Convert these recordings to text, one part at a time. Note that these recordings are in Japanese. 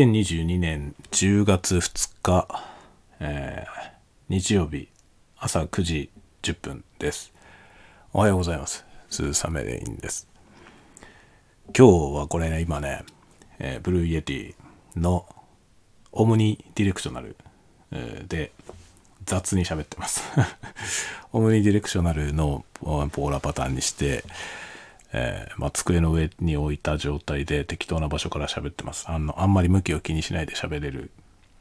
2022年10月2日、えー日曜日朝9時10分です。おはようございます。鈴雨レインです。今日はこれね、今ね、えー Blue Yeti の omnidirectional、えーで雑に喋ってます。omnidirectional の polar pattern にして、えーまあ、机の上に置いた状態で適当な場所から喋ってます。あの、あんまり向きを気にしないで喋れる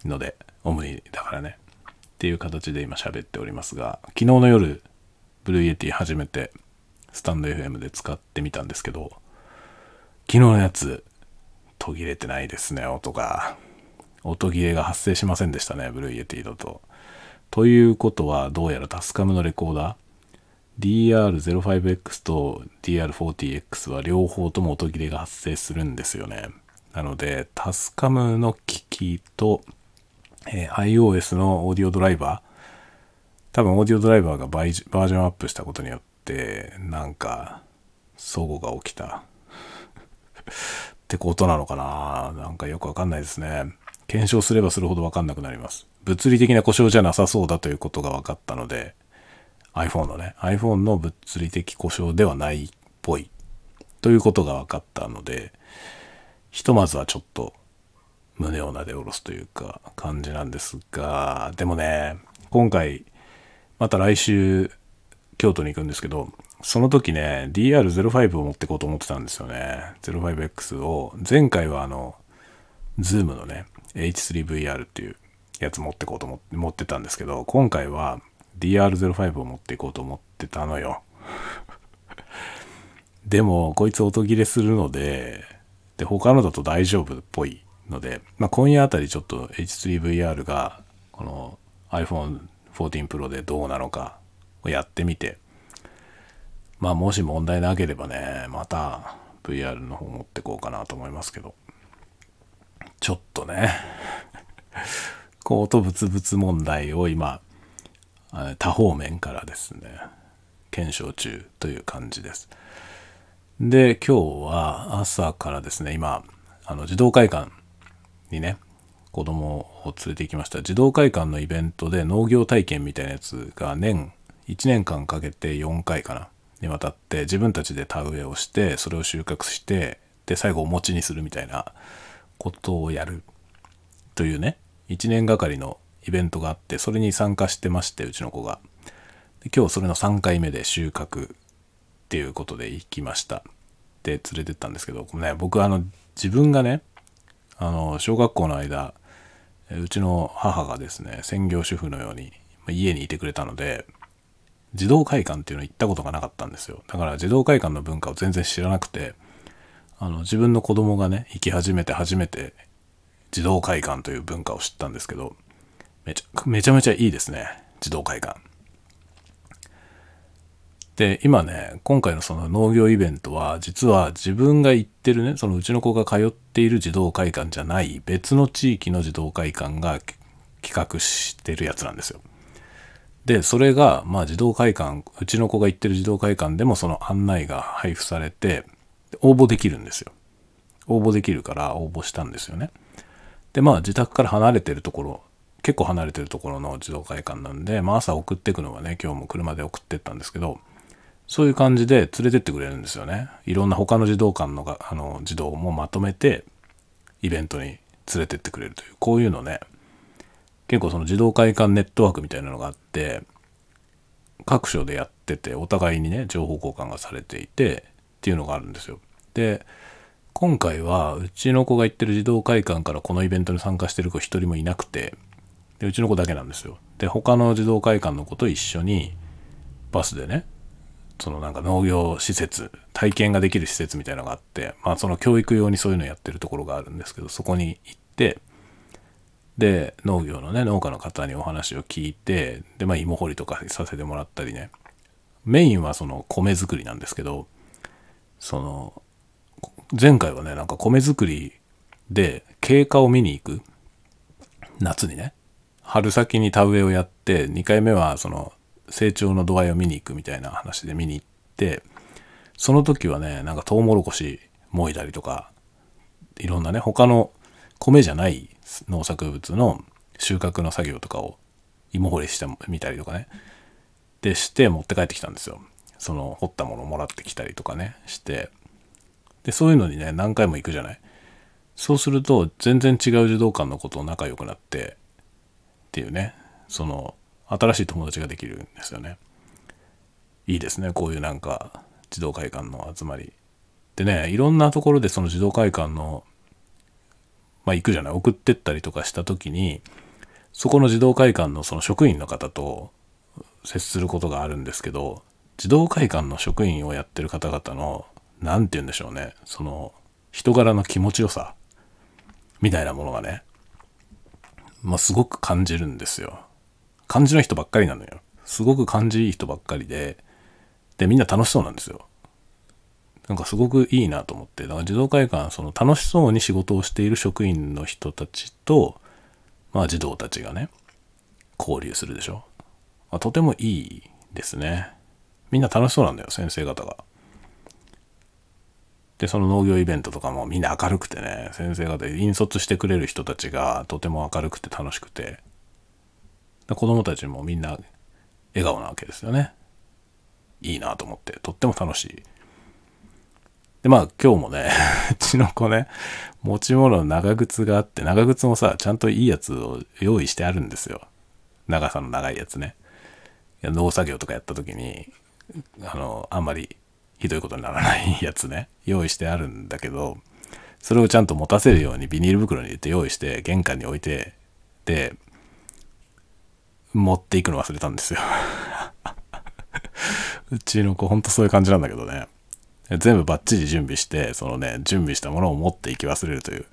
ので、 omni だからね。っていう形で今喋っておりますが、昨日の夜、 Blue Yeti 初めてスタンド FM で使ってみたんですけど、昨日のやつ、途切れてないですね、音が。音切れが発生しませんでしたね、 Blue Yeti だと。ということは、どうやらタスカムのレコーダー、DR05X と DR40X は両方とも音切れが発生するんですよね。なので、タスカムの機器と、えー iOS のオーディオドライバー、多分オーディオドライバーがバイバージョンアップしたことによって、なんか、相互が起きた。ってことなのかななんかよくわかんないですね。検証すればするほどわかんなくなります。物理的な故障じゃなさそうだということが分かったので、iPhone のね、iPhone の物理的故障ではないっぽいということが分かったので、ひとまずはちょっと胸をなで下ろすというか感じなんですが、でもね、今回、また来週、京都に行くんですけど、その時ね、DR05 を持ってこうと思ってたんですよね。05X を、前回はあの、ズームのね、H3VR っていうやつ持ってこうと思って持ってたんですけど、今回は DR05 を持っていこうと思ってたのよ。でも、こいつ音切れするので、で、他のだと大丈夫っぽいので、まあ、今夜あたりちょっと H3VR が、この iPhone 14 Pro でどうなのかをやってみて、まあ、もし問題なければね、また VR の方持ってこうかなと思いますけど、ちょっとね、こう音ブツブツ問題を今、多方面からですね、検証中という感じです。で、今日は朝からですね、今、あの児童会館にね、子供を連れて行きました。児童会館のイベントで農業体験みたいなやつが年、1年間かけて4回かな、にわたって自分たちで田植えをして、それを収穫して、で、最後お餅にするみたいなことをやるというね、1年がかりのイベントがあって、それに参加してまして、うちの子が。で今日それの3回目で収穫っていうことで行きました。で、連れてったんですけど、ね、僕あの、自分がね、あの、小学校の間、えうちの母がですね、専業主婦のようにま家にいてくれたので、児童会館っていうの行ったことがなかったんですよ。だから児童会館の文化を全然知らなくて、あの、自分の子供がね、行き始めて初めて児童会館という文化を知ったんですけど、めちゃめちゃめちゃいいですね、児童会館。で、今ね、今回のその農業イベントは、実は自分が行ってるね、そのうちの子が通っている児童会館じゃない別の地域の児童会館が企画してるやつなんですよ。で、それが、まあ児童会館、うちの子が行ってる児童会館でもその案内が配布されて、応募できるんですよ。応募できるから応募したんですよね。で、まあ自宅から離れてるところ、結構離れてるところの児童会館なんで、まあ朝送ってくのはね、今日も車で送ってったんですけど、そういう感じで連れてってくれるんですよね。いろんな他の児童館のがあの児童もまとめて、イベントに連れてってくれるという、こういうのね、結構その児童会館ネットワークみたいなのがあって、各所でやってて、お互いにね、情報交換がされていて、っていうのがあるんですよ。で、今回は、うちの子が行ってる児童会館からこのイベントに参加してる子一人もいなくて、で、うちの子だけなんですよ。で、他の児童会館の子と一緒に、バスでね、そのなんか農業施設、体験ができる施設みたいなのがあって、まあその教育用にそういうのやってるところがあるんですけど、そこに行って、で、農業のね、農家の方にお話を聞いて、で、まあ芋掘りとかさせてもらったりね、メインはその米作りなんですけど、その、前回はね、なんか米作りで経過を見に行く。夏にね。春先に田植えをやって、2回目はその成長の度合いを見に行くみたいな話で見に行って、その時はね、なんかトウモロコシもいだりとか、いろんなね、他の米じゃない農作物の収穫の作業とかを芋掘りしてみたりとかね。でして持って帰ってきたんですよ。その掘ったものをもらってきたりとかねして。でそういうのにね何回も行くじゃない。そうすると全然違う児童館のことを仲良くなってっていうねその新しい友達ができるんですよね。いいですねこういうなんか児童会館の集まり。でねいろんなところでその児童会館のまあ行くじゃない？送ってったりとかした時にそこの児童会館のその職員の方と接することがあるんですけど児童会館の職員をやってる方々の何て言うんでしょうねその人柄の気持ちよさみたいなものがねまあすごく感じるんですよ。感じの人ばっかりなのよ。すごく感じいい人ばっかりで。でみんな楽しそうなんですよ。なんかすごくいいなと思って。だから児童会館その楽しそうに仕事をしている職員の人たちとまあ児童たちがね交流するでしょ、まあ、とてもいいですね。みんな楽しそうなんだよ先生方が。でその農業イベントとかもみんな明るくてね先生方引率してくれる人たちがとても明るくて楽しくて。子供たちもみんな笑顔なわけですよね。いいなと思ってとっても楽しい。でまあ今日もね うちの子ね持ち物の長靴があって長靴もさちゃんといいやつを用意してあるんですよ。長さの長いやつね。いや農作業とかやった時にあのあんまりひどいことにならないやつね。用意してあるんだけどそれをちゃんと持たせるようにビニール袋に入れて用意して玄関に置いてで持っていくの忘れたんですよ。うちの子ほんとそういう感じなんだけどね。全部バッチリ準備してそのね準備したものを持っていき忘れるという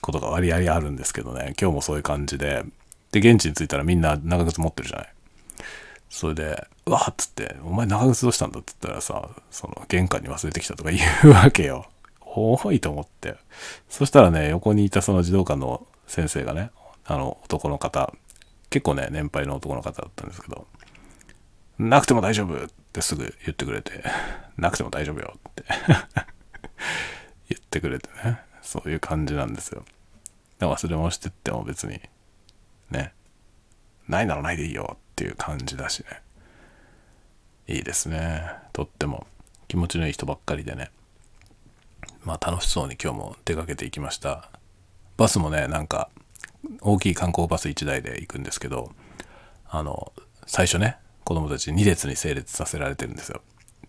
ことが割合あるんですけどね。今日もそういう感じで。で現地に着いたらみんな長靴持ってるじゃない。それで、うわっつって、お前長靴どうしたんだって言ったらさ、その玄関に忘れてきたとか言うわけよ。多いと思って。そしたらね、横にいたその児童館の先生がね、あの男の方、結構ね、年配の男の方だったんですけど、なくても大丈夫ってすぐ言ってくれて、なくても大丈夫よって 言ってくれてね、そういう感じなんですよ。忘れ物してっても別に、ね、ないならないでいいよっていう感じだしね。いいですね。とっても。気持ちのいい人ばっかりでね。まあ楽しそうに今日も出かけていきました。バスもねなんか大きい観光バス1台で行くんですけどあの最初ね子供たち2列に整列させられてるんですよ。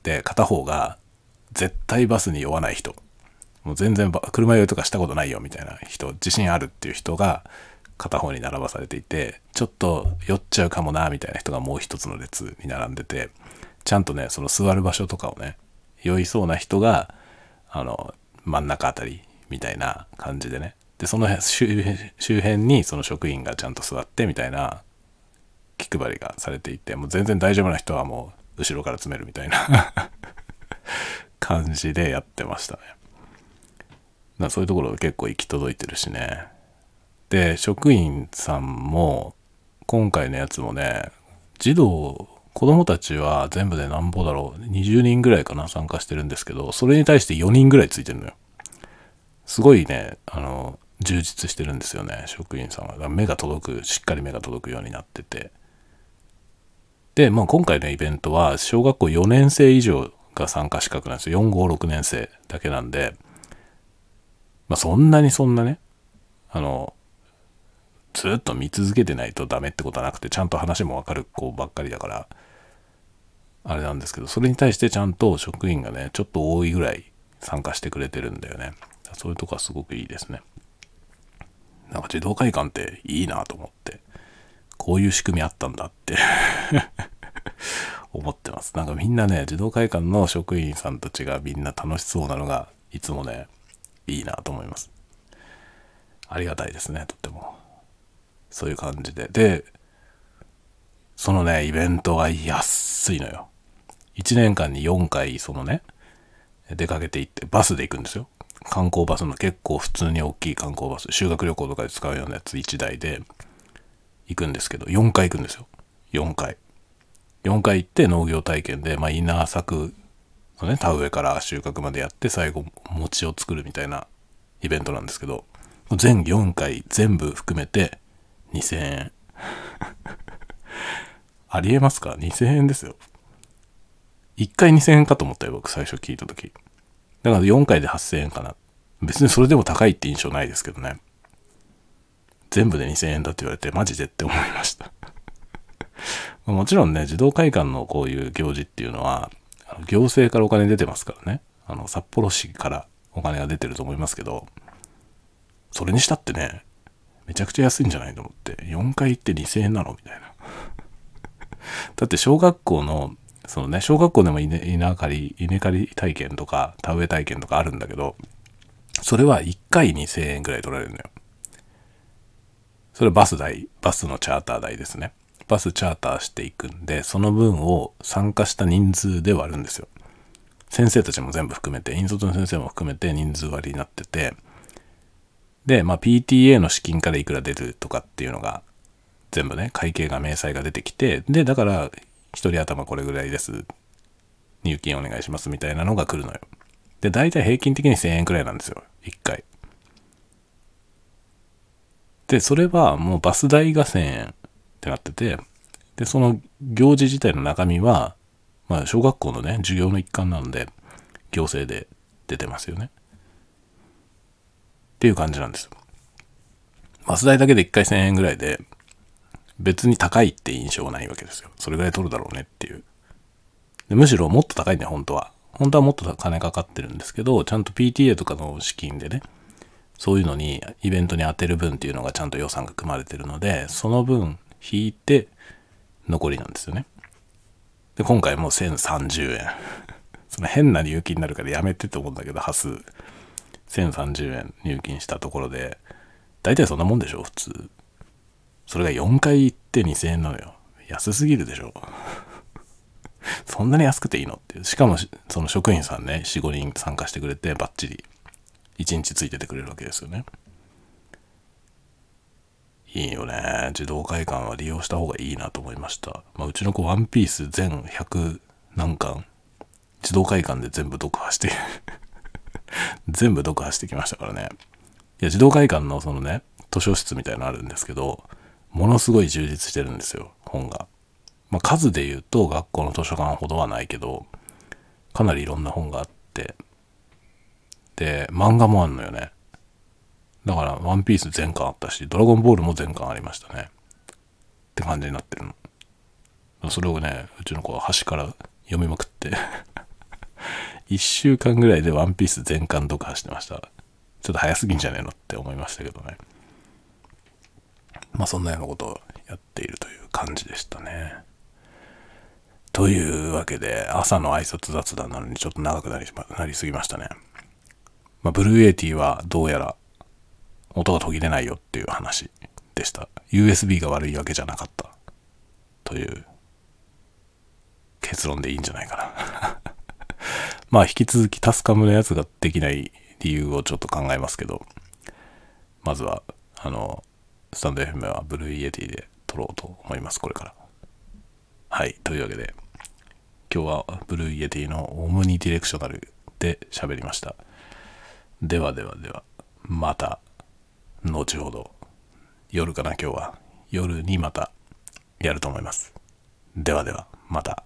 で片方が絶対バスに酔わない人。もう全然車酔いとかしたことないよみたいな人自信あるっていう人が片方に並ばされていてちょっと酔っちゃうかもなみたいな人がもう一つの列に並んでてちゃんとねその座る場所とかをね酔いそうな人があの真ん中あたりみたいな感じでねでその周辺にその職員がちゃんと座ってみたいな気配りがされていてもう全然大丈夫な人はもう後ろから詰めるみたいな 感じでやってましたね。そういうところ結構行き届いてるしねで職員さんも今回のやつもね児童子供たちは全部で何ぼだろう20人ぐらいかな参加してるんですけどそれに対して4人ぐらいついてるのよ。すごいねあの充実してるんですよね職員さんは。目が届くしっかり目が届くようになってて。で、まあ、今回のイベントは小学校4年生以上が参加資格なんですよ。456年生だけなんで。まあそんなにそんなねあのずっと見続けてないとダメってことはなくてちゃんと話もわかる子ばっかりだからあれなんですけどそれに対してちゃんと職員がねちょっと多いぐらい参加してくれてるんだよね。そういうとこはすごくいいですね。なんか児童会館っていいなと思ってこういう仕組みあったんだって 思ってます。なんかみんなね児童会館の職員さんたちがみんな楽しそうなのがいつもねいいなと思います。ありがたいですねとっても。そういう感じで。で、そのね、イベントが安いのよ。1年間に4回、そのね、出かけていって、バスで行くんですよ。観光バスの結構普通に大きい観光バス、修学旅行とかで使うようなやつ1台で行くんですけど、4回行くんですよ。4回。4回行って農業体験で、まあ、稲作のね、田植えから収穫までやって、最後、餅を作るみたいなイベントなんですけど、全4回全部含めて2000円ありえますか ?2000 円ですよ。1回2000円かと思ったよ、僕最初聞いた時。だから4回で8000円かな。別にそれでも高いって印象ないですけどね。全部で2000円だって言われてマジでって思いました もちろんね、児童会館のこういう行事っていうのは、行政からお金出てますからね。あの、札幌市からお金が出てると思いますけど、それにしたってね、めちゃくちゃ安いんじゃないと思って、4回行って2000円なのみたいな。だって小学校の、そのね、小学校でも稲稲刈り、稲刈り体験とか、田植え体験とかあるんだけど、それは1回2000円ぐらい取られるのよ。それバス代、バスのチャーター代ですね。バスチャーターしていくんで、その分を参加した人数で割るんですよ。先生たちも全部含めて、引率の先生も含めて人数割りになってて、で、まあ、PTA の資金からいくら出るとかっていうのが、全部ね、会計が明細が出てきて、で、だから、一人頭これぐらいです。入金お願いしますみたいなのが来るのよ。で、大体平均的に1000円くらいなんですよ。1回。で、それはもうバス代が1000円ってなってて、で、その行事自体の中身は、まあ、小学校のね、授業の一環なので、行政で出てますよね。っていう感じなんですよ。バス代だけで1回1000円ぐらいで、別に高いって印象はないわけですよ。それぐらい取るだろうねっていう。でむしろもっと高いね、本当は。本当はもっと金かかってるんですけど、ちゃんと PTA とかの資金でね、そういうのに、イベントに当てる分っていうのがちゃんと予算が組まれてるので、その分引いて残りなんですよね。で、今回も1030円。その変な入金になるからやめてって思うんだけど、端数。1030円入金したところで、大体そんなもんでしょ、普通。それが4回行って2000円なのよ。安すぎるでしょ。そんなに安くていいのっていう。しかも、その職員さんね、4、5人参加してくれて、バッチリ1日ついててくれるわけですよね。いいよね。児童会館は利用した方がいいなと思いました。まあ、うちの子、ワンピース全100何巻、児童会館で全部読破して全部読破してきましたからね。いや、児童会館のそのね、図書室みたいのあるんですけど、ものすごい充実してるんですよ、本が。まあ、数で言うと学校の図書館ほどはないけど、かなりいろんな本があって、で、漫画もあんのよね。だから、ワンピース全巻あったし、ドラゴンボールも全巻ありましたね。って感じになってるの。それをね、うちの子は端から読みまくって1週間ぐらいでワンピース全巻読破してました。ちょっと早すぎんじゃねえのって思いましたけどね。まあそんなようなことをやっているという感じでしたね。というわけで、朝の挨拶雑談なのにちょっと長くなりなりすぎましたね。まあ、ブルーエイティはどうやら音が途切れないよっていう話でした。USB が悪いわけじゃなかったという結論でいいんじゃないかなまあ引き続きタスカムのやつができない理由をちょっと考えますけど、まずは、あの、スタンド FM は Blue Yeti で録ろうと思います、これから。はい、というわけで、今日は Blue Yeti の omnidirectional で喋りました。ではではでは、また。後ほど夜かな今日は夜にまたやると思いますではではまた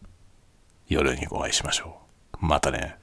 夜にお会いしましょうまたね。